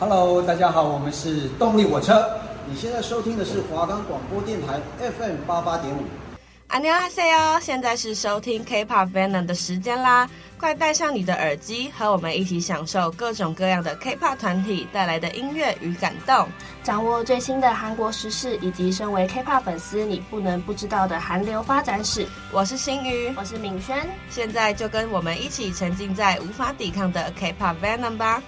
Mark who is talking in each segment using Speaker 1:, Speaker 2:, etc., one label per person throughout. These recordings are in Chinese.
Speaker 1: Hello，大家好，我们是动力火车。你现在收听的是华冈广播电台 FM 八八点五。
Speaker 2: 안녕하세요，现在是收听 K-pop Venom 的时间啦！快戴上你的耳机，和我们一起享受各种各样的 K-pop 团体带来的音乐与感动，
Speaker 3: 掌握最新的韩国时事，以及身为 K-pop 粉丝你不能不知道的韩流发展史。
Speaker 2: 我是新宇，
Speaker 3: 我是敏轩，
Speaker 2: 现在就跟我们一起沉浸在无法抵抗的 K-pop Venom 吧！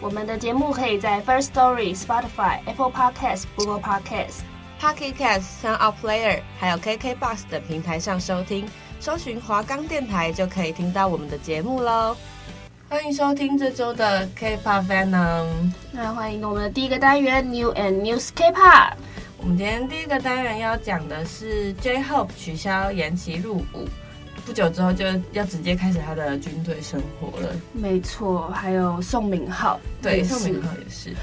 Speaker 3: 我们的节目可以在 First Story、Spotify、Apple Podcasts、Google Podcasts、
Speaker 2: Pocket Casts、Sound Player，还有 KKBox 等平台上收听，搜寻华冈电台就可以听到我们的节目喽。欢迎收听这周的 K-pop Venom。
Speaker 3: 那欢迎我们的第一个单元 New and News K-pop。
Speaker 2: 我们今天第一个单元要讲的是 J-Hope 取消延期入伍。不久之后就要直接开始他的军队生活了。
Speaker 3: 没错，还有宋敏浩，
Speaker 2: 对，宋敏浩也是。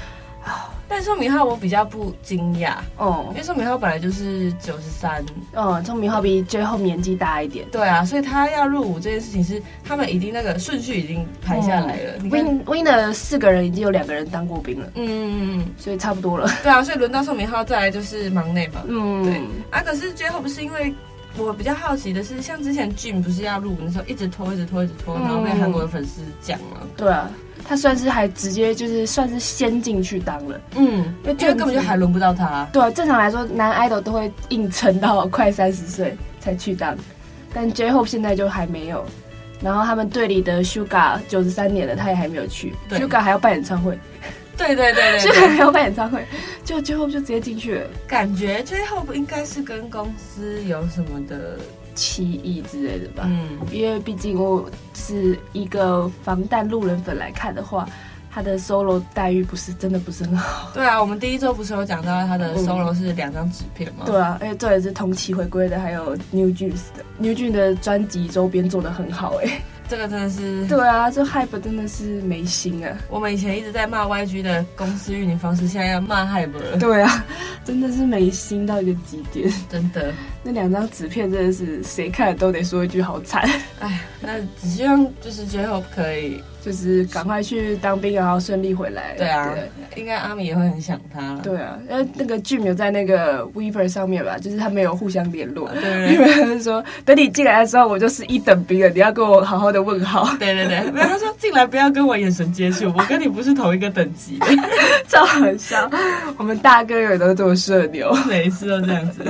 Speaker 2: 但宋明浩我比较不惊讶哦，因为宋明浩本来就是九十三，
Speaker 3: 嗯，宋明浩比 J-Hope 年纪大一点。
Speaker 2: 对啊，所以他要入伍这件事情是他们已经那个顺序已经排下来了。
Speaker 3: 嗯、Win Win 的四个人已经有两个人当过兵了，嗯
Speaker 2: 嗯嗯，
Speaker 3: 所以差不多了。
Speaker 2: 对啊，所以轮到宋明浩再来就是忙内嘛，嗯，对啊，可是 J-Hope 不是因为。我比较好奇的是，像之前 Jin 不是要入伍的时候，一直拖，一直拖，一直拖，然后被韩国的粉丝讲了。
Speaker 3: 对啊，他算是还直接就是算是先进去当了。嗯，
Speaker 2: 因为根本就还轮不到他。
Speaker 3: 对啊，正常来说，男 idol 都会硬撑到快三十岁才去当，但 J-Hope 现在就还没有。然后他们队里的 Suga 九十三年了，他也还没有去。Suga 还要办演唱会。
Speaker 2: 对对对对，
Speaker 3: 就还没有办演唱会，就最后就直接进去了。
Speaker 2: 感觉最后不应该是跟公司有什么的
Speaker 3: 歧义之类的吧？嗯，因为毕竟我是一个防弹路人粉来看的话，他的 solo 待遇不是真的不是很好。
Speaker 2: 对啊，我们第一周不是有讲到他的 solo 是两张纸片吗？
Speaker 3: 对啊，而且这也是同期回归的，还有 New Jeans 的 New Jeans 的专辑周边做的很好哎、欸。
Speaker 2: 这个真的是
Speaker 3: 对啊，这 Hype 真的是没心啊！
Speaker 2: 我们以前一直在骂 YG 的公司运营方式，现在要骂 Hype 了。
Speaker 3: 对啊，真的是没心到一个极点，
Speaker 2: 真的。
Speaker 3: 那两张纸片真的是谁看了都得说一句好惨。
Speaker 2: 哎，那只希望就是最后可以。
Speaker 3: 就是赶快去当兵，然后顺利回来。
Speaker 2: 对啊，对应该阿米也会很想他。
Speaker 3: 对啊，因为那个 Jim 有在那个 Weverse 上面吧，就是他们有互相联络。对对对，因为他是说，等你进来的时候，我就是一等兵了，你要跟我好好的问好。
Speaker 2: 对对对，没有他说进来不要跟我眼神接触，我跟你不是同一个等级。
Speaker 3: 超好笑，我们大哥也都这么社牛，
Speaker 2: 每一次都这样子。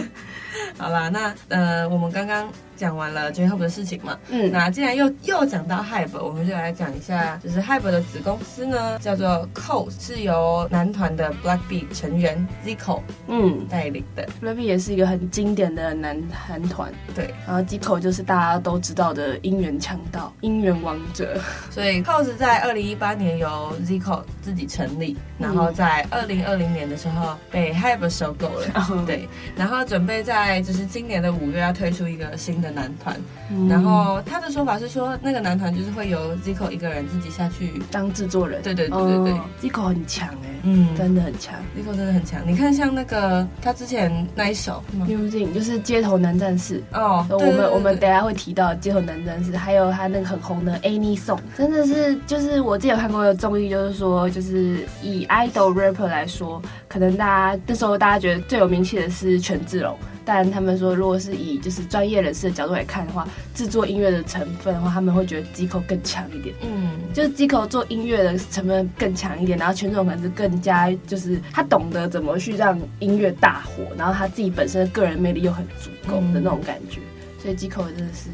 Speaker 2: 好啦，那呃，我们刚刚讲完了 J-Hope 的事情嘛，嗯，那既然又又讲到 HYBE，我们就来讲一下，就是 HYBE 的子公司呢，叫做 Cause，是由男团的 BLACKPINK 成员 Zico 嗯。带领的。
Speaker 3: BLACKPINK 也是一个很经典的男韩团，
Speaker 2: 对，
Speaker 3: 然后 Zico 就是大家都知道的音源强盗、音源王者，
Speaker 2: 所以 Cause 在二零一八年由 Zico 自己成立，然后在二零二零年的时候被 HYBE 收购了，嗯、对，然后准备在就是今年的五月要推出一个新的男团，嗯、然后他的说法是说，那个男团就是会由 Zico 一个人自己下去。
Speaker 3: 当制作人。
Speaker 2: 对对对对对
Speaker 3: ，Zico 很强哎，嗯，真的很强
Speaker 2: ，Zico 真的很强。你看像那个他之前那一首
Speaker 3: Jeans 就是街头男战士。哦，我们我们等下会提到街头男战士，还有他那个很红的 Any Song，真的是就是我之前有看过的综艺，就是说就是以 idol rapper 来说，可能大家那时候大家觉得最有名气的是权志龙。但他们说，如果是以就是专业人士的角度来看的话，制作音乐的成分的话，他们会觉得 Zico 更强一点。嗯，就是 Zico 做音乐的成分更强一点，然后权志龙可能是更加就是他懂得怎么去让音乐大火，然后他自己本身的个人魅力又很足够的那种感觉。嗯、所以 Zico 真的是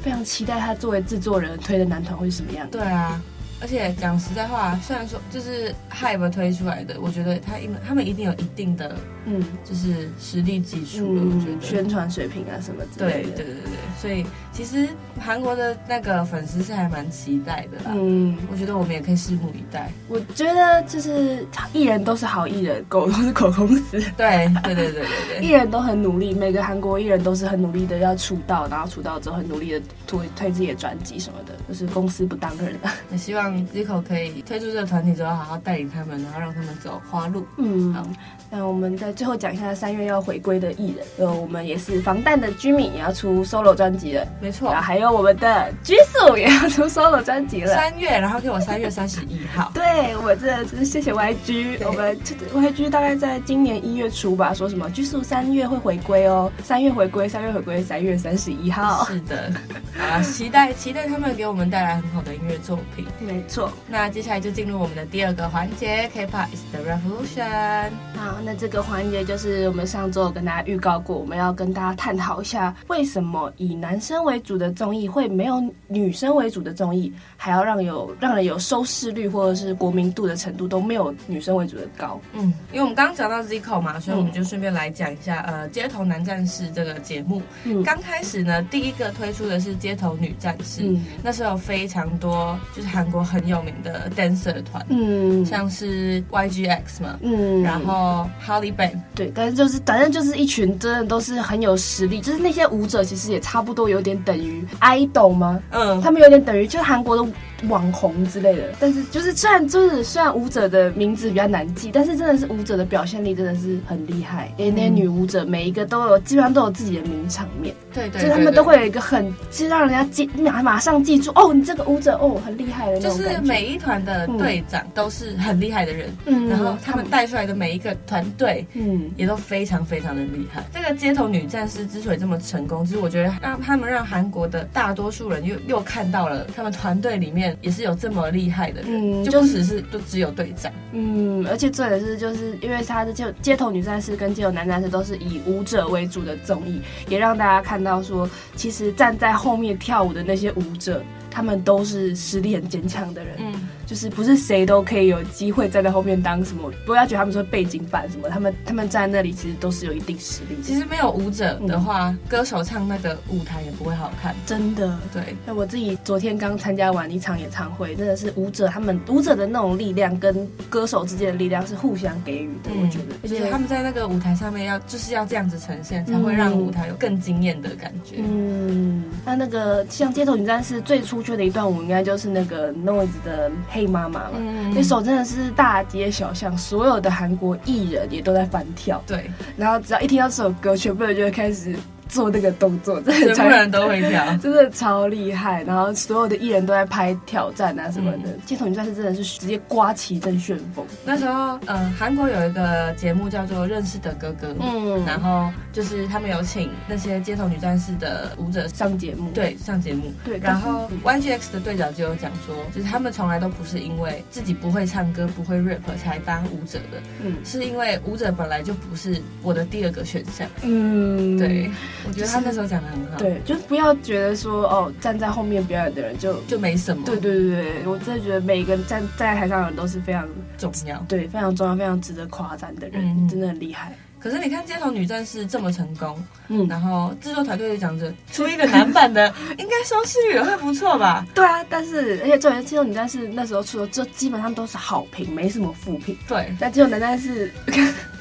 Speaker 3: 非常期待他作为制作人推的男团会是什么样。
Speaker 2: 对啊。而且讲实在话，虽然说就是 HYBE 推出来的，我觉得他因他们一定有一定的，嗯，就是实力基础了。我觉得
Speaker 3: 宣传水平啊什么之类的。
Speaker 2: 对对对对，所以其实韩国的那个粉丝是还蛮期待的啦。嗯，我觉得我们也可以拭目以待。
Speaker 3: 我觉得就是艺人都是好艺人，狗都是狗公司。
Speaker 2: 对对对对对对，
Speaker 3: 艺人都很努力，每个韩国艺人都是很努力的要出道，然后出道之后很努力的推推自己的专辑什么的，就是公司不当人的。
Speaker 2: 也希望。Zico 可以推出这个团体之后，好好带领他们，然后让他们走花路。嗯，好，
Speaker 3: 那我们在最后讲一下三月要回归的艺人。呃，我们也是防弹的 Jimin 也要出 solo 专辑了。
Speaker 2: 没错，然
Speaker 3: 后，还有我们的 Jisoo 也要出 solo 专辑了，
Speaker 2: 三月，然后给我三月三十一号。
Speaker 3: 对，我这真是谢谢 YG，我们 YG 大概在今年一月初吧，说什么 Jisoo 三月会回归哦，三月回归，三月回归，三月三十一号。
Speaker 2: 是的，啊，期待期待他们给我们带来很好的音乐作品。
Speaker 3: 没错，
Speaker 2: 那接下来就进入我们的第二个环节，K-pop is the revolution。
Speaker 3: 好，那这个环节就是我们上周有跟大家预告过，我们要跟大家探讨一下为什么以男生为主的综艺会没有女生为主的综艺，还要让有让人有收视率或者是国民度的程度都没有女生为主的高。
Speaker 2: 嗯，因为我们刚刚讲到 Zico 嘛，所以我们就顺便来讲一下、嗯、呃街头男战士这个节目。嗯，刚开始呢，第一个推出的是街头女战士，嗯、那时候有非常多就是韩国很有名的 dancer 团，嗯，像是 YGX 嘛，嗯，然后 Holly Bang，
Speaker 3: 对，但是就是反正就是一群真的都是很有实力，就是那些舞者其实也差不多有点等于 idol 吗？嗯，他们有点等于就是韩国的网红之类的，但是就是虽然就是虽然舞者的名字比较难记，但是真的是舞者的表现力真的是很厉害，因为那些女舞者每一个都有基本上都有自己的名场面，
Speaker 2: 对对，
Speaker 3: 就是他们都会有一个很就是让人家记马马上记住哦，你这个舞者哦很厉害的。
Speaker 2: 就是每一团的队长都是很厉害的人，嗯，然后他们带出来的每一个团队，嗯，也都非常非常的厉害。这个街头女战士之所以这么成功，就是我觉得让他们让韩国的大多数人又又看到了他们团队里面也是有这么厉害的人，嗯，就不只是就只有队长，
Speaker 3: 嗯，而且这也是就是因为他的就街头女战士跟街头男战士都是以舞者为主的综艺，也让大家看到说，其实站在后面跳舞的那些舞者。他们都是实力很坚强的人，嗯，就是不是谁都可以有机会站在后面当什么，不要觉得他们说背景板什么，他们他们站在那里其实都是有一定实力。
Speaker 2: 其实没有舞者的话，嗯，歌手唱那个舞台也不会好看，
Speaker 3: 真的。
Speaker 2: 对，
Speaker 3: 那我自己昨天刚参加完一场演唱会，真的是舞者他们舞者的那种力量跟歌手之间的力量是互相给予的，嗯，我觉得。
Speaker 2: 而且他们在那个舞台上面要就是要这样子呈现，才会让舞台有更惊艳的感觉。
Speaker 3: 嗯，那那个像街头女战士最出圈。的一段舞应该就是那个 Noise 的《嘿妈妈》嘛，那首真的是大街小巷，所有的韩国艺人也都在翻跳。
Speaker 2: 对，
Speaker 3: 然后只要一听到这首歌，全部人就会开始。做那个动作，
Speaker 2: 真的，全部人都会跳，
Speaker 3: 真的超厉害。然后所有的艺人都在拍挑战啊什么的，街头女战士真的是直接刮起一阵旋风。
Speaker 2: 那时候，嗯，韩国有一个节目叫做《认识的哥哥》，嗯，然后就是他们有请那些街头女战士的舞者
Speaker 3: 上节目，
Speaker 2: 对，上节目，对。然后 YGX 的队长就有讲说，就是他们从来都不是因为自己不会唱歌、不会 rap 才当舞者的，嗯，是因为舞者本来就不是我的第二个选项，嗯，对。我觉得他那时候讲的很好，
Speaker 3: 对，就不要觉得说哦，站在后面表演的人就
Speaker 2: 就没什么。
Speaker 3: 对对对对，我真的觉得每一个站站在台上的人都是非常
Speaker 2: 重要，
Speaker 3: 对，非常重要，非常值得夸赞的人，嗯、真的很厉害。
Speaker 2: 可是你看街头女战士这么成功，嗯，然后制作团队就讲着出一个男版的，应该收视率也会不错吧？
Speaker 3: 对啊，但是而且作为街头女战士那时候出的，就基本上都是好评，没什么负评。
Speaker 2: 对，
Speaker 3: 但街头男战士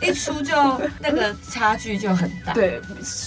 Speaker 2: 一出就那个差距就很大，
Speaker 3: 对，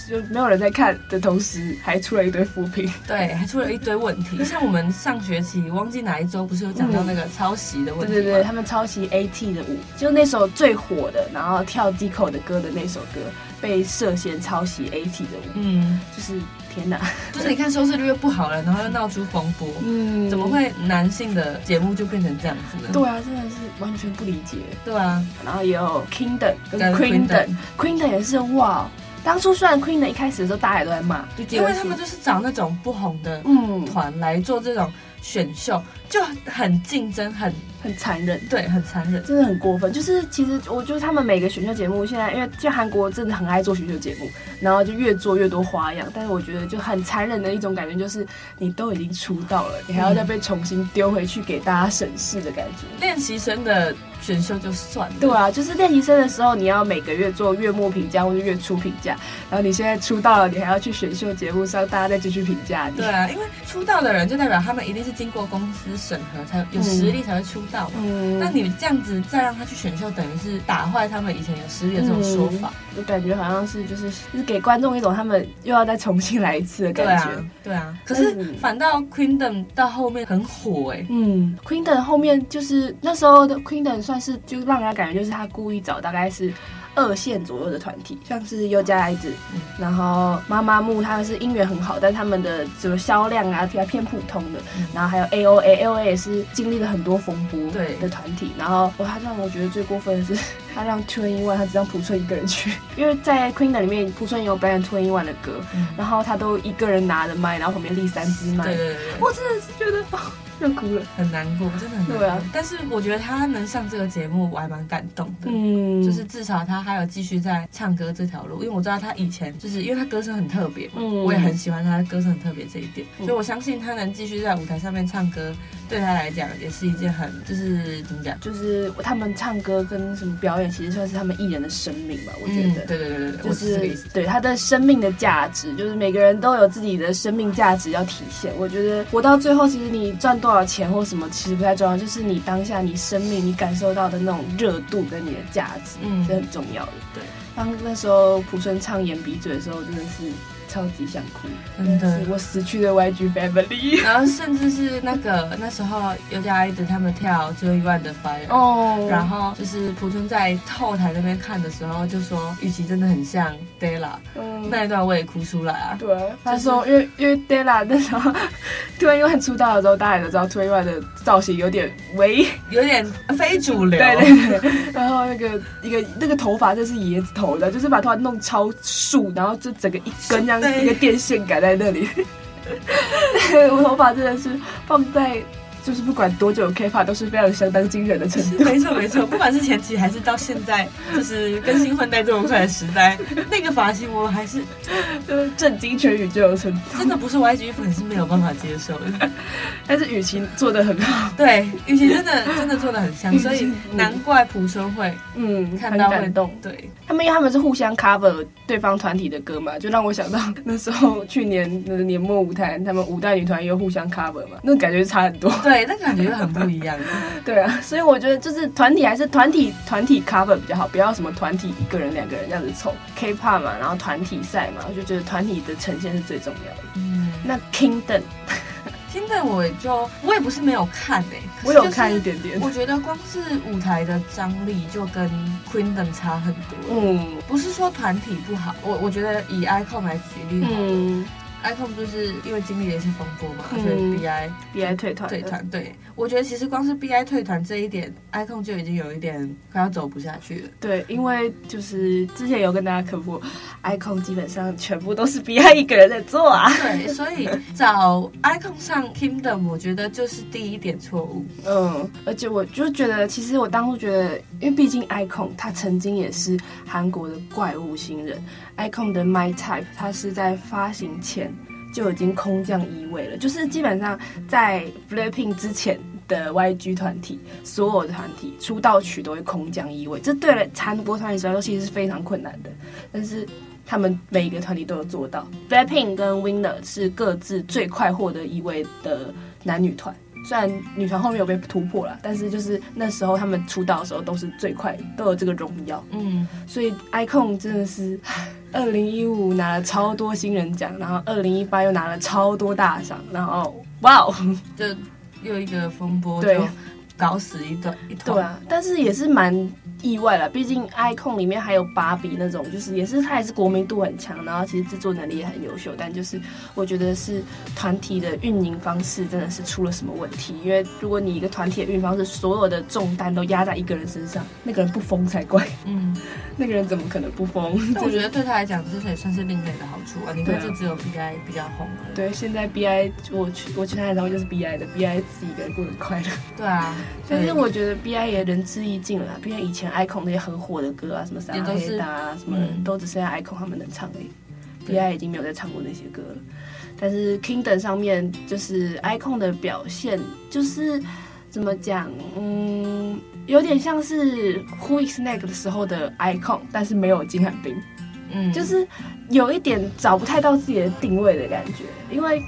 Speaker 3: 就没有人在看的同时，还出了一堆负评，
Speaker 2: 对，还出了一堆问题。像我们上学期忘记哪一周不是有讲到那个抄袭的问题吗？
Speaker 3: 对对对，他们抄袭 AT 的舞，就那首最火的，然后跳 Dico 的歌。的那首歌被涉嫌抄袭 AT 的舞，嗯，就是天哪，
Speaker 2: 就是你看收视率又不好了，然后又闹出风波，嗯，怎么会男性的节目就变成这样子呢？
Speaker 3: 对啊，真的是完全不理解。
Speaker 2: 对啊，
Speaker 3: 然后也有 Kingdom 跟 Queendom，Queendom 也是哇，当初虽然 Queendom 一开始的时候大家也都在骂，
Speaker 2: 因为他们就是找那种不红的嗯团来做这种选秀，就很竞争很。
Speaker 3: 很残忍，
Speaker 2: 对，很残忍，
Speaker 3: 真的很过分。就是其实我觉得他们每个选秀节目现在，因为就韩国真的很爱做选秀节目，然后就越做越多花样。但是我觉得就很残忍的一种感觉，就是你都已经出道了，你还要再被重新丢回去给大家审视的感觉。
Speaker 2: 练习生的选秀就算了，
Speaker 3: 对啊，就是练习生的时候，你要每个月做月末评价或者月初评价，然后你现在出道了，你还要去选秀节目上，大家再继续评价你。
Speaker 2: 对啊，因为出道的人就代表他们一定是经过公司审核才有实力才会出道嘛。嗯，那你这样子再让他去选秀，等于是打坏他们以前有实力的这种说法。
Speaker 3: 我感觉好像是就是就是给观众一种他们又要再重新来一次的感觉。
Speaker 2: 对啊，对啊。可是反倒 Queendom 到后面很火哎、欸。
Speaker 3: 嗯，Queendom 后面就是那时候的 Queendom 算是就让人家感觉就是他故意找大概是。二线左右的团体，像是优加爱子，嗯、然后妈妈木，他们是音源很好，但他们的什么销量啊，比较偏普通的。嗯、然后还有 A O A，A O A 也是经历了很多风波对的团体。然后我他让我觉得最过分的是，他让 t w i n One，他只让朴春一个人去，因为在 Queendom 里面，朴春也有表演 t w i n One 的歌，嗯、然后他都一个人拿着麦，然后旁边立三支麦。对，我真的是觉得。又哭了，
Speaker 2: 很难过，真的很难过。对啊，但是我觉得他能上这个节目，我还蛮感动的。嗯，就是至少他还有继续在唱歌这条路，因为我知道他以前就是因为他歌声很特别嘛，嗯，我也很喜欢他的歌声很特别这一点，嗯，所以我相信他能继续在舞台上面唱歌，对他来讲也是一件很就是怎么讲，
Speaker 3: 就是他们唱歌跟什么表演，其实算是他们艺人的生命吧。我觉得，
Speaker 2: 嗯，对对对对对，
Speaker 3: 就是这个意思。对他的生命的价值，就是每个人都有自己的生命价值要体现。我觉得活到最后，其实你赚多少钱或什么。其实不太重要，就是你当下你生命你感受到的那种热度跟你的价值，嗯，是很重要的。对，当那时候朴春唱演鼻嘴的时候，真的是。超级想哭，真的，我死去的 YG Family，
Speaker 2: 然后甚至是那个那时候优加爱子他们跳 2NE1 的 Fire，哦，然后就是朴春在后台那边看的时候就说，雨琦真的很像 Della，嗯，那一段我也哭出来啊。
Speaker 3: 对，他说因为因为 Della 那时候 2NE1 出道的时候，大家也都知道 2NE1 的造型有点微，
Speaker 2: 有点非主流，
Speaker 3: 对对对，然后那个一个那个头发就是椰子头的，就是把头发弄超竖，然后就整个一根这样。一个电线杆在那里，我头发真的是放在。就是不管多久，K-pop 都是非常相当惊人的程度。
Speaker 2: 没错没错，不管是前期还是到现在，就是更新换代这么快的时代，那个发型我还是
Speaker 3: 就是震惊全宇宙的程度。
Speaker 2: 真的不是 YG 粉是没有办法接受的。
Speaker 3: 但是雨琦做的很好，
Speaker 2: 对，雨琦真的真的做的很像，所以难怪朴春会嗯看到会动。对
Speaker 3: 他们，因为他们是互相 cover 对方团体的歌嘛，就让我想到那时候去年的年末舞台，他们五代女团又互相 cover 嘛，那感觉差很多。
Speaker 2: 对，那感觉就很不一样。
Speaker 3: 对啊，所以我觉得就是团体还是团体团体 cover 比较好，不要什么团体一个人两个人这样子凑 K-pop 嘛，然后团体赛嘛，我就觉得团体的呈现是最重要的。嗯，那 Kingdom，Kingdom
Speaker 2: 我就我也不是没有看诶、欸，
Speaker 3: 我有看一点点。
Speaker 2: 我觉得光是舞台的张力就跟 Queendom 差很多。嗯，不是说团体不好，我我觉得以 Icon 来举例好了。嗯 iKON 就是因为经历了一些风波嘛，嗯、所以 B I
Speaker 3: B I 退团
Speaker 2: 退团。对，我觉得其实光是 B I 退团这一点，iKON 就已经有一点快要走不下去了。
Speaker 3: 对，因为就是之前有跟大家科普，iKON 基本上全部都是 B I 一个人在做啊。
Speaker 2: 对，所以找 iKON 上 Kingdom，我觉得就是第一点错误。
Speaker 3: 嗯，而且我就觉得，其实我当初觉得，因为毕竟 iKON 他曾经也是韩国的怪物新人。iKON 的 My Type，它是在发行前就已经空降一位了，就是基本上在 BLACKPINK 之前的 YG 团体，所有的团体出道曲都会空降一位，这对了韩国团体来说其实是非常困难的，但是他们每一个团体都有做到。BLACKPINK 跟 WINNER 是各自最快获得一位的男女团。虽然女团后面有被突破了，但是就是那时候他们出道的时候都是最快，都有这个荣耀。嗯，所以 Icon 真的是，二零一五拿了超多新人奖，然后二零一八又拿了超多大赏，然后哇哦，
Speaker 2: 就又一个风波，对，搞死一段一团。
Speaker 3: 对啊，但是也是蛮。意外了，毕竟 iKON 里面还有芭比那种，就是也是他也是国民度很强，然后其实制作能力也很优秀，但就是我觉得是团体的运营方式真的是出了什么问题。因为如果你一个团体的运营方式，所有的重担都压在一个人身上，那个人不疯才怪。嗯，那个人怎么可能不疯？
Speaker 2: 我觉得对他来讲，这也算是另类的好处啊。你看，就只有 BI 比较红了。
Speaker 3: 对，现在 BI 我去我去他的时候就是 BI 的，BI 自己一个人过得快乐。
Speaker 2: 对啊，
Speaker 3: 但是我觉得 BI 也仁至义尽了毕竟以前。icon 那些很火的歌啊，什么撒黑达啊，什么都只剩下 icon 他们能唱而已。BI 已经没有再唱过那些歌了。但是 Kingdom 上面就是 icon 的表现，就是怎么讲，嗯，有点像是 Who is Next 的时候的 icon，但是没有金汉彬，嗯，就是有一点找不太到自己的定位的感觉，因为。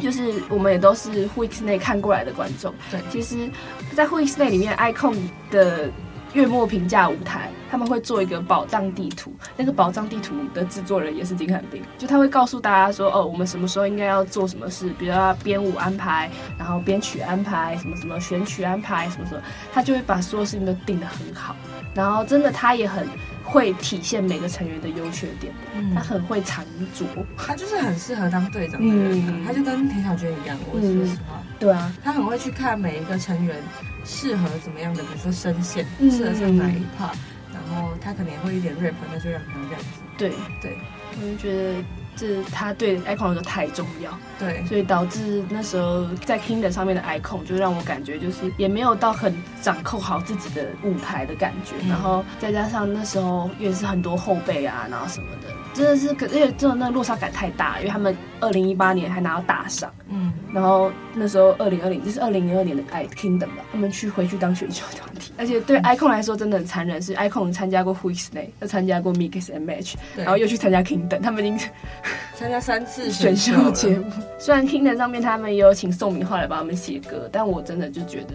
Speaker 3: 就是我们也都是 Weeks 内看过来的观众。
Speaker 2: 对，
Speaker 3: 其实，在 Weeks 内里面，Icon 的月末评价舞台，他们会做一个宝藏地图。那个宝藏地图的制作人也是金汉斌，就他会告诉大家说，哦，我们什么时候应该要做什么事，比如要编舞安排，然后编曲安排，什么什么选曲安排，什么什么，他就会把所有事情都定得很好。然后真的，他也很会体现每个成员的优缺点，嗯、他很会藏拙，
Speaker 2: 他就是很适合当队长的人、啊，嗯、他就跟田小娟一样。我说实话，
Speaker 3: 对啊，
Speaker 2: 他很会去看每一个成员适合怎么样的，比如说声线，适合唱哪一 part，、嗯、然后他可能也会一点 rap，那就让他这样子。
Speaker 3: 对。
Speaker 2: 对，
Speaker 3: 我就觉得。是他对 icon 来说太重要，
Speaker 2: 对，
Speaker 3: 所以导致那时候在 Kingdom 上面的 icon 就让我感觉就是也没有到很掌控好自己的舞台的感觉，嗯、然后再加上那时候也是很多后辈啊，然后什么的，真的是可是真的那个落差感太大，因为他们二零一八年还拿到大赏，嗯，然后那时候二零二零就是二零零二年的 i Kingdom 吧，他们去回去当选秀团体，而且对 icon 来说真的很残忍，是 icon 参加过 Week's 又参加过 Mix and Match，然后又去参加 Kingdom，他们已经。
Speaker 2: 参加三次
Speaker 3: 选秀节目，虽然听的上面他们也有请宋明浩来帮他们写歌，但我真的就觉得。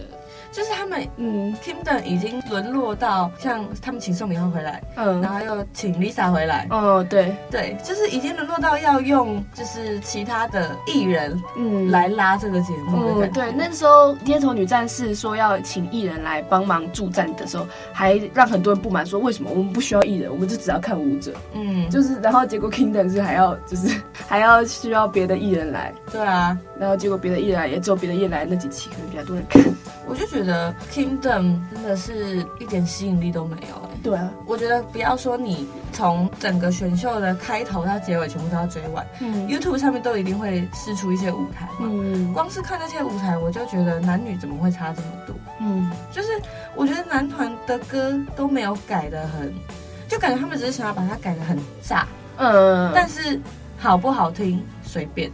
Speaker 2: 就是他们，嗯，Kingdom 已经沦落到像他们请宋敏浩回来，嗯，然后又请 Lisa 回来，
Speaker 3: 哦，对。
Speaker 2: 对，就是已经沦落到要用就是其他的艺人，嗯，来拉这个节目的感觉。
Speaker 3: 嗯，对，那时候街头女战士说要请艺人来帮忙助战的时候，还让很多人不满，说为什么我们不需要艺人，我们就只要看舞者，嗯，就是然后结果 Kingdom 是还要就是 还要需要别的艺人来，
Speaker 2: 对啊，
Speaker 3: 然后结果别的艺人也只有别的艺人来那几期可能比较多人看，
Speaker 2: 我就觉得。Kingdom 真的是一点吸引力都没有哎、欸。
Speaker 3: 对啊，
Speaker 2: 我觉得不要说你从整个选秀的开头到结尾全部都要追完，嗯，YouTube 上面都一定会试出一些舞台嘛。嗯，光是看那些舞台，我就觉得男女怎么会差这么多？嗯，就是我觉得男团的歌都没有改的很，就感觉他们只是想要把它改的很炸。嗯，但是好不好听随便。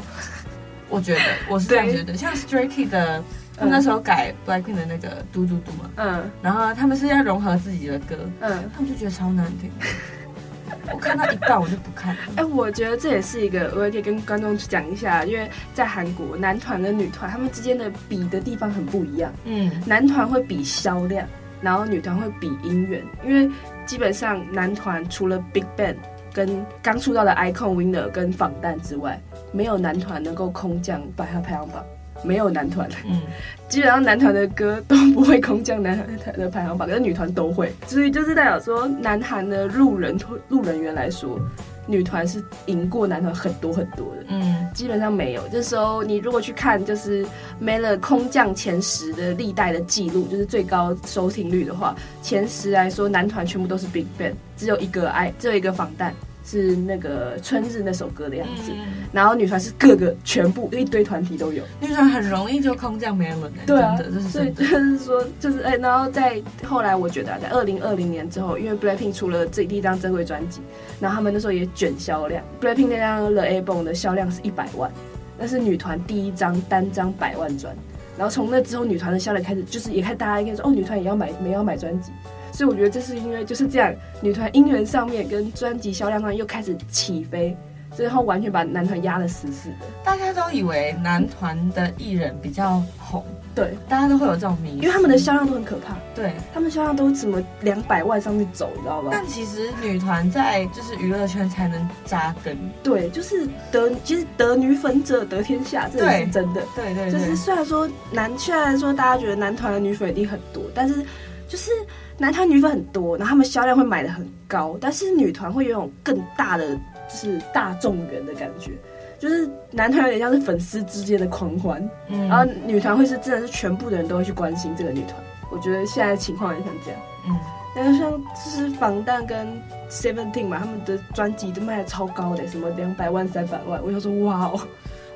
Speaker 2: 我觉得我是这样觉得，像 Stray Kids 的。他们那时候改 Blackpink 的那个嘟嘟嘟嘛，嗯，然后他们是要融合自己的歌，嗯，他们就觉得超难听。我看到一半我就不看了。
Speaker 3: 哎、欸，我觉得这也是一个，我也可以跟观众讲一下，因为在韩国男团跟女团他们之间的比的地方很不一样。嗯，男团会比销量，然后女团会比音源，因为基本上男团除了 Big Bang 跟刚出道的 Icon Winner 跟防弹之外，没有男团能够空降百大排行榜。没有男团，嗯，基本上男团的歌都不会空降男团的排行榜，可是女团都会，所以就是代表说，男韩的路人路人缘来说，女团是赢过男团很多很多的，嗯，基本上没有。这时候你如果去看，就是 Melon 空降前十的历代的记录，就是最高收听率的话，前十来说，男团全部都是 Big Bang，只有一个爱，只有一个防弹。是那个春日那首歌的样子，嗯、然后女团是各个全部一堆团体都有，
Speaker 2: 女团很容易就空降 Melon
Speaker 3: 对啊，这是所以就是说就是哎、欸，然后在后来我觉得、啊、在二零二零年之后，因为 Blackpink 出了这第一张正规专辑，然后他们那时候也卷销量，Blackpink 那张 The Album 的销量是一百万，那是女团第一张单张百万专，然后从那之后女团的销量开始就是也开始大家应该说哦，女团也要买也要买专辑。所以我觉得这是因为就是这样，女团音源上面跟专辑销量上又开始起飞，最后完全把男团压得死死的。
Speaker 2: 大家都以为男团的艺人比较红，
Speaker 3: 对，
Speaker 2: 大家都会有这种迷思，
Speaker 3: 因为他们的销量都很可怕。
Speaker 2: 对，
Speaker 3: 他们销量都怎么两百万上去走，你知道吧？
Speaker 2: 但其实女团在就是娱乐圈才能扎根。
Speaker 3: 对，就是得其实得女粉者得天下，这也是真的。
Speaker 2: 对，对对，
Speaker 3: 就是虽然说男虽然说大家觉得男团的女粉一定很多，但是就是。男团女粉很多，然后他们销量会买的很高，但是女团会有种更大的就是大众缘的感觉，就是男团有点像是粉丝之间的狂欢，嗯，然后女团会是真的是全部的人都会去关心这个女团。我觉得现在情况也像这样，嗯，然后像就是防弹跟 Seventeen 嘛，他们的专辑都卖的超高的，什么两百万、三百万，我想说哇哦。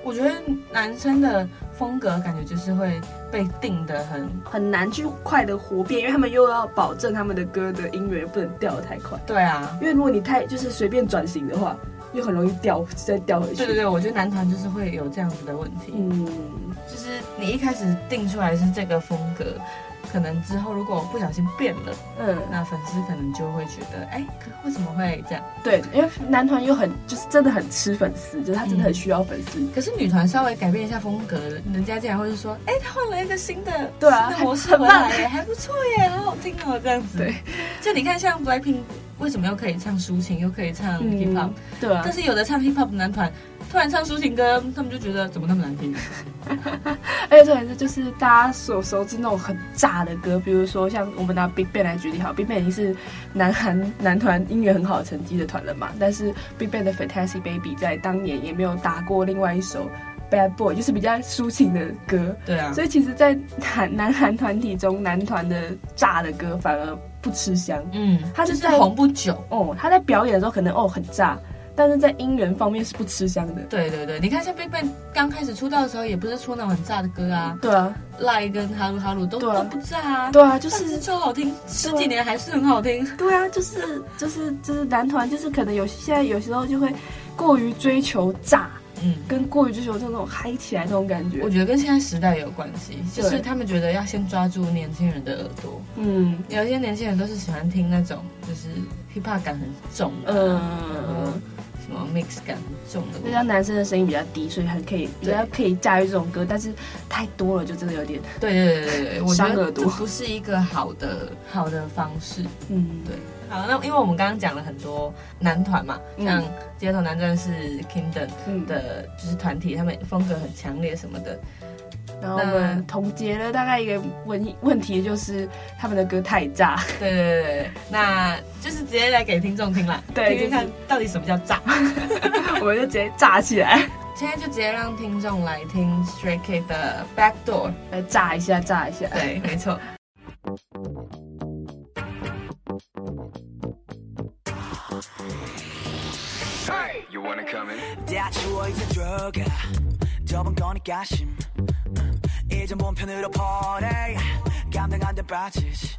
Speaker 2: 我觉得男生的风格感觉就是会被定的很
Speaker 3: 很难去快的活变，因为他们又要保证他们的歌的音源不能掉的太快。
Speaker 2: 对啊，
Speaker 3: 因为如果你太就是随便转型的话，又很容易掉再掉回去。
Speaker 2: 对对对，我觉得男团就是会有这样子的问题。嗯，就是你一开始定出来是这个风格。
Speaker 4: 可能之后如果不小心变了，嗯，那粉丝可能就会觉得，哎，可为什么会这样？
Speaker 3: 对，因为男团又很就是真的很吃粉丝，就是他真的很需要粉丝。嗯、
Speaker 4: 可是女团稍微改变一下风格，人家竟然会说，哎，他换了一个新的，
Speaker 3: 对啊，
Speaker 4: 模式回来耶，还不错耶，好好听哦，这样子。对，就你看像 Blackpink 为什么又可以唱抒情，又可以唱 Hip Hop？、嗯、对啊，但是有的唱 Hip Hop 的男团。突然唱抒情歌，他们就觉得怎么那么难听？
Speaker 3: 而且重点是，就是大家所熟知那种很炸的歌，比如说像我们拿 BigBang 来举例好，BigBang 已经是南韩男团音乐很好的成绩的团了嘛。但是 BigBang 的 Fantastic Baby 在当年也没有打过另外一首 Bad Boy，就是比较抒情的歌。
Speaker 4: 对啊，
Speaker 3: 所以其实，在韩南韩团体中，男团的炸的歌反而不吃香。
Speaker 4: 嗯，他就是红不久
Speaker 3: 哦。他在表演的时候可能哦很炸。但是在音源方面是不吃香的。
Speaker 4: 对对对，你看像 BigBang 刚开始出道的时候，也不是出那种很炸的歌啊。
Speaker 3: 对啊
Speaker 4: ，Lie 跟哈鲁哈鲁都都不炸啊。
Speaker 3: 对啊，就是，
Speaker 4: 是超好听，十几年还是很好听。
Speaker 3: 对啊，就是就是就是男团，就是可能有现在有时候就会过于追求炸，嗯，跟过于追求这种嗨起来那种感觉。
Speaker 4: 我觉得跟现在时代有关系，就是他们觉得要先抓住年轻人的耳朵。嗯，有一些年轻人都是喜欢听那种就是 hip hop 感很重的。嗯。什么 mix 感很重的，
Speaker 3: 就像男生的声音比较低，所以还可以比较可以驾驭这种歌，但是太多了就真的有点
Speaker 4: 对对对对对，我觉得这不是一个好的好的方式。嗯，对。好，那因为我们刚刚讲了很多男团嘛，像街头男战士 Kingdom 的，就是团体，他们风格很强烈什么的。
Speaker 3: 然后我们总结了大概一个问问题，就是他们的歌太炸。
Speaker 4: 对对对对，那就是直接来给听众听啦，对，听听看到底什么叫炸，
Speaker 3: 我们就直接炸起来。
Speaker 4: 现在就直接让听众来听 Stray Kids 的 Backdoor，
Speaker 3: 来炸一下，炸一下。
Speaker 4: 对，没错。
Speaker 3: 다 추워
Speaker 4: 이제 들어가. 접은 거니까 심. 이제 본편으로 보내. 감당한데 빠지지.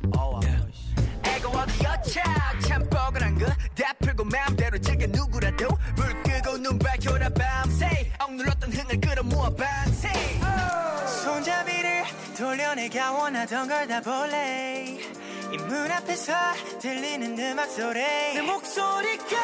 Speaker 4: 애가 어디 여차. 참 뻐근한 그 거다 풀고 마음대로 즐겨 누구라도 불 끄고 눈 밝혀라 밤새. 억눌렀던 흥을 끌어모아 밤새.
Speaker 5: 손잡이를 돌려내가 원하던 걸 다 볼래. 이 문 앞에서 들리는 음악 소리. 내 목소리가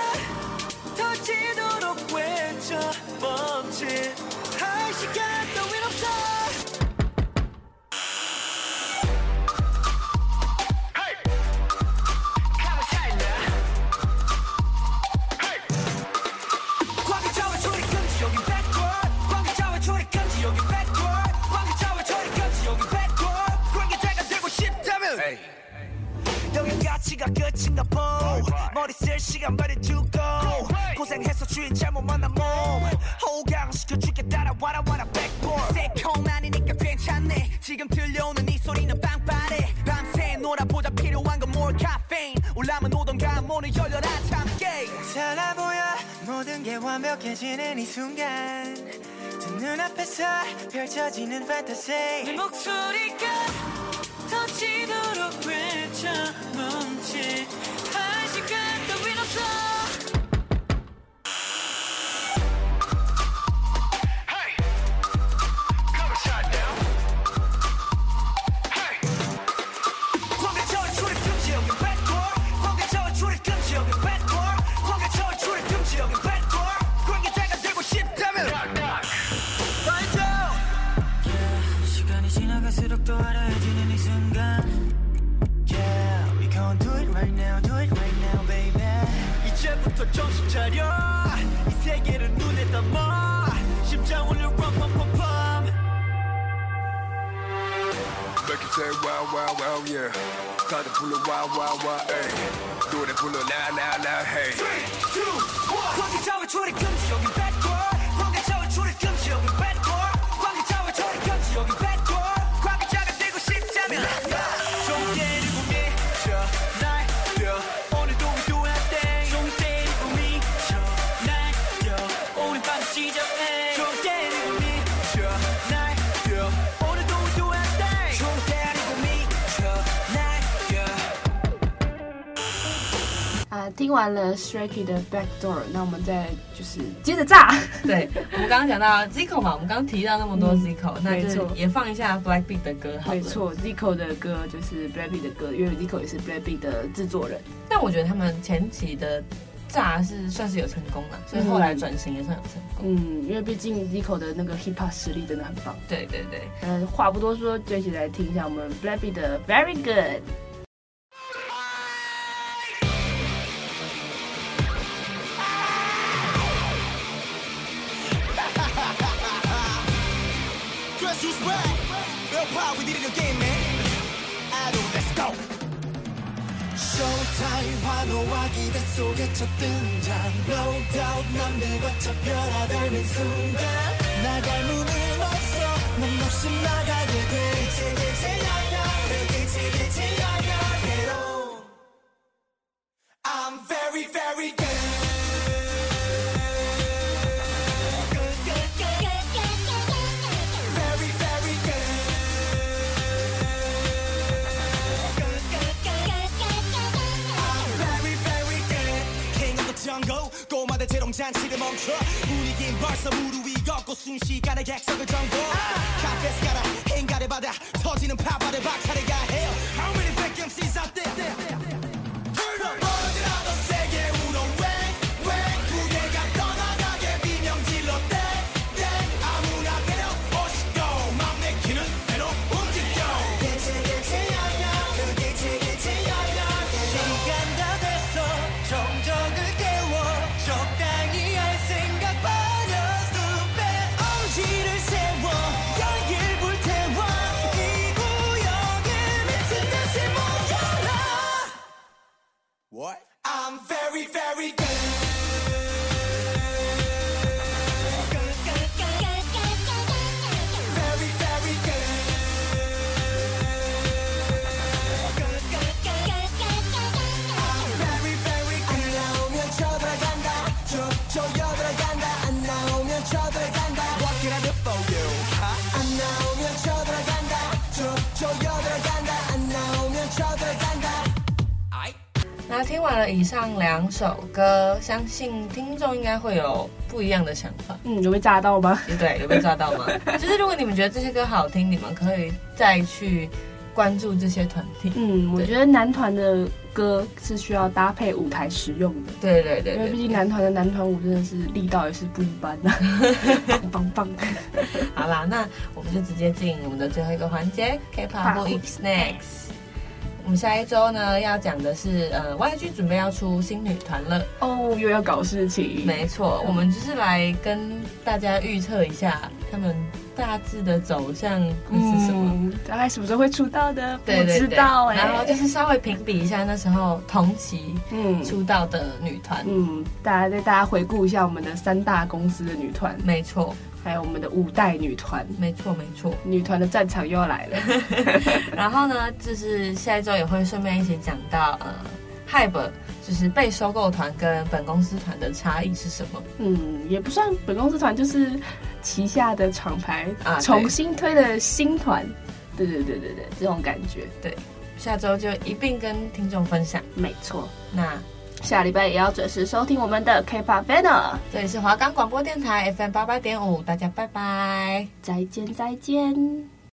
Speaker 5: 느껴지는 이 순간 두 눈앞에서 펼쳐지는 판타지 내 목소리가
Speaker 3: 听完了 Kids 的 Backdoor，那我们再就是接着炸。
Speaker 2: 对，我们刚刚讲到 Zico 嘛，我们刚刚提到那么多 Zico，、嗯、那就也放一下 Blackpink 的歌好了。
Speaker 3: 没错，Zico 的歌就是 Blackpink 的歌，因为 Zico 也是 Blackpink 的制作人。
Speaker 2: 但我觉得他们前期的炸是算是有成功了，所以后来转型也算有成功。
Speaker 3: 嗯，因为毕竟 Zico 的那个 Hip Hop 实力真的很棒。
Speaker 2: 对对对，
Speaker 3: 嗯，话不多说，就一起来听一下我们 Blackpink 的 Very Good。
Speaker 2: showtime 환호와
Speaker 4: 기대 속에 첫 등장 No doubt 남들과 차별화 닮은 순간. 나갈 문은 없어. 넌 없이 나가게 돼. 이제 이제 나 꼬마들 재롱잔치를 멈춰 분위긴 벌써 무르 위 걷고 순식간에 객석을 정보 카페스 가라 행가를 받아 터지는 파바를 박차를 가해요 How many fake MCs out there? there, there, there.
Speaker 2: 完了以上两首歌，相信听众应该会有不一样的想法。
Speaker 3: 嗯，有被炸到吗？
Speaker 2: 对，有被炸到吗？就是如果你们觉得这些歌好听，你们可以再去关注这些团体。
Speaker 3: 嗯，我觉得男团的歌是需要搭配舞台使用的。
Speaker 2: 对对对，对，
Speaker 3: 因为毕竟男团的男团舞真的是力道也是不一般的，棒棒棒！
Speaker 2: 好啦，那我们就直接进我们的最后一个环节，K-pop Who is next？我们下一周呢要讲的是，呃，YG 准备要出新女团了
Speaker 3: 哦，又要搞事情。
Speaker 2: 没错，我们就是来跟大家预测一下他们大致的走向会是什么，嗯、
Speaker 3: 大概什么时候会出道的？不知道哎、欸。
Speaker 2: 然后就是稍微评比一下那时候同期嗯出道的女团，
Speaker 3: 嗯，大家带大家回顾一下我们的三大公司的女团，
Speaker 2: 没错。
Speaker 3: 还有我们的五代女团，
Speaker 2: 没错没错，
Speaker 3: 女团的战场又要来了。
Speaker 2: 然后呢，就是下一周也会顺便一起讲到，呃，HYBE 就是被收购团跟本公司团的差异是什么？
Speaker 3: 嗯，也不算本公司团，就是旗下的厂牌啊，重新推的新团。对对对对对，这种感觉。
Speaker 2: 对，下周就一并跟听众分享。
Speaker 3: 没错，
Speaker 2: 那。
Speaker 3: 下礼拜也要准时收听我们的 K-pop Faner，
Speaker 2: 这里是华冈广播电台 FM 八八点五，大家拜拜，
Speaker 3: 再见再见。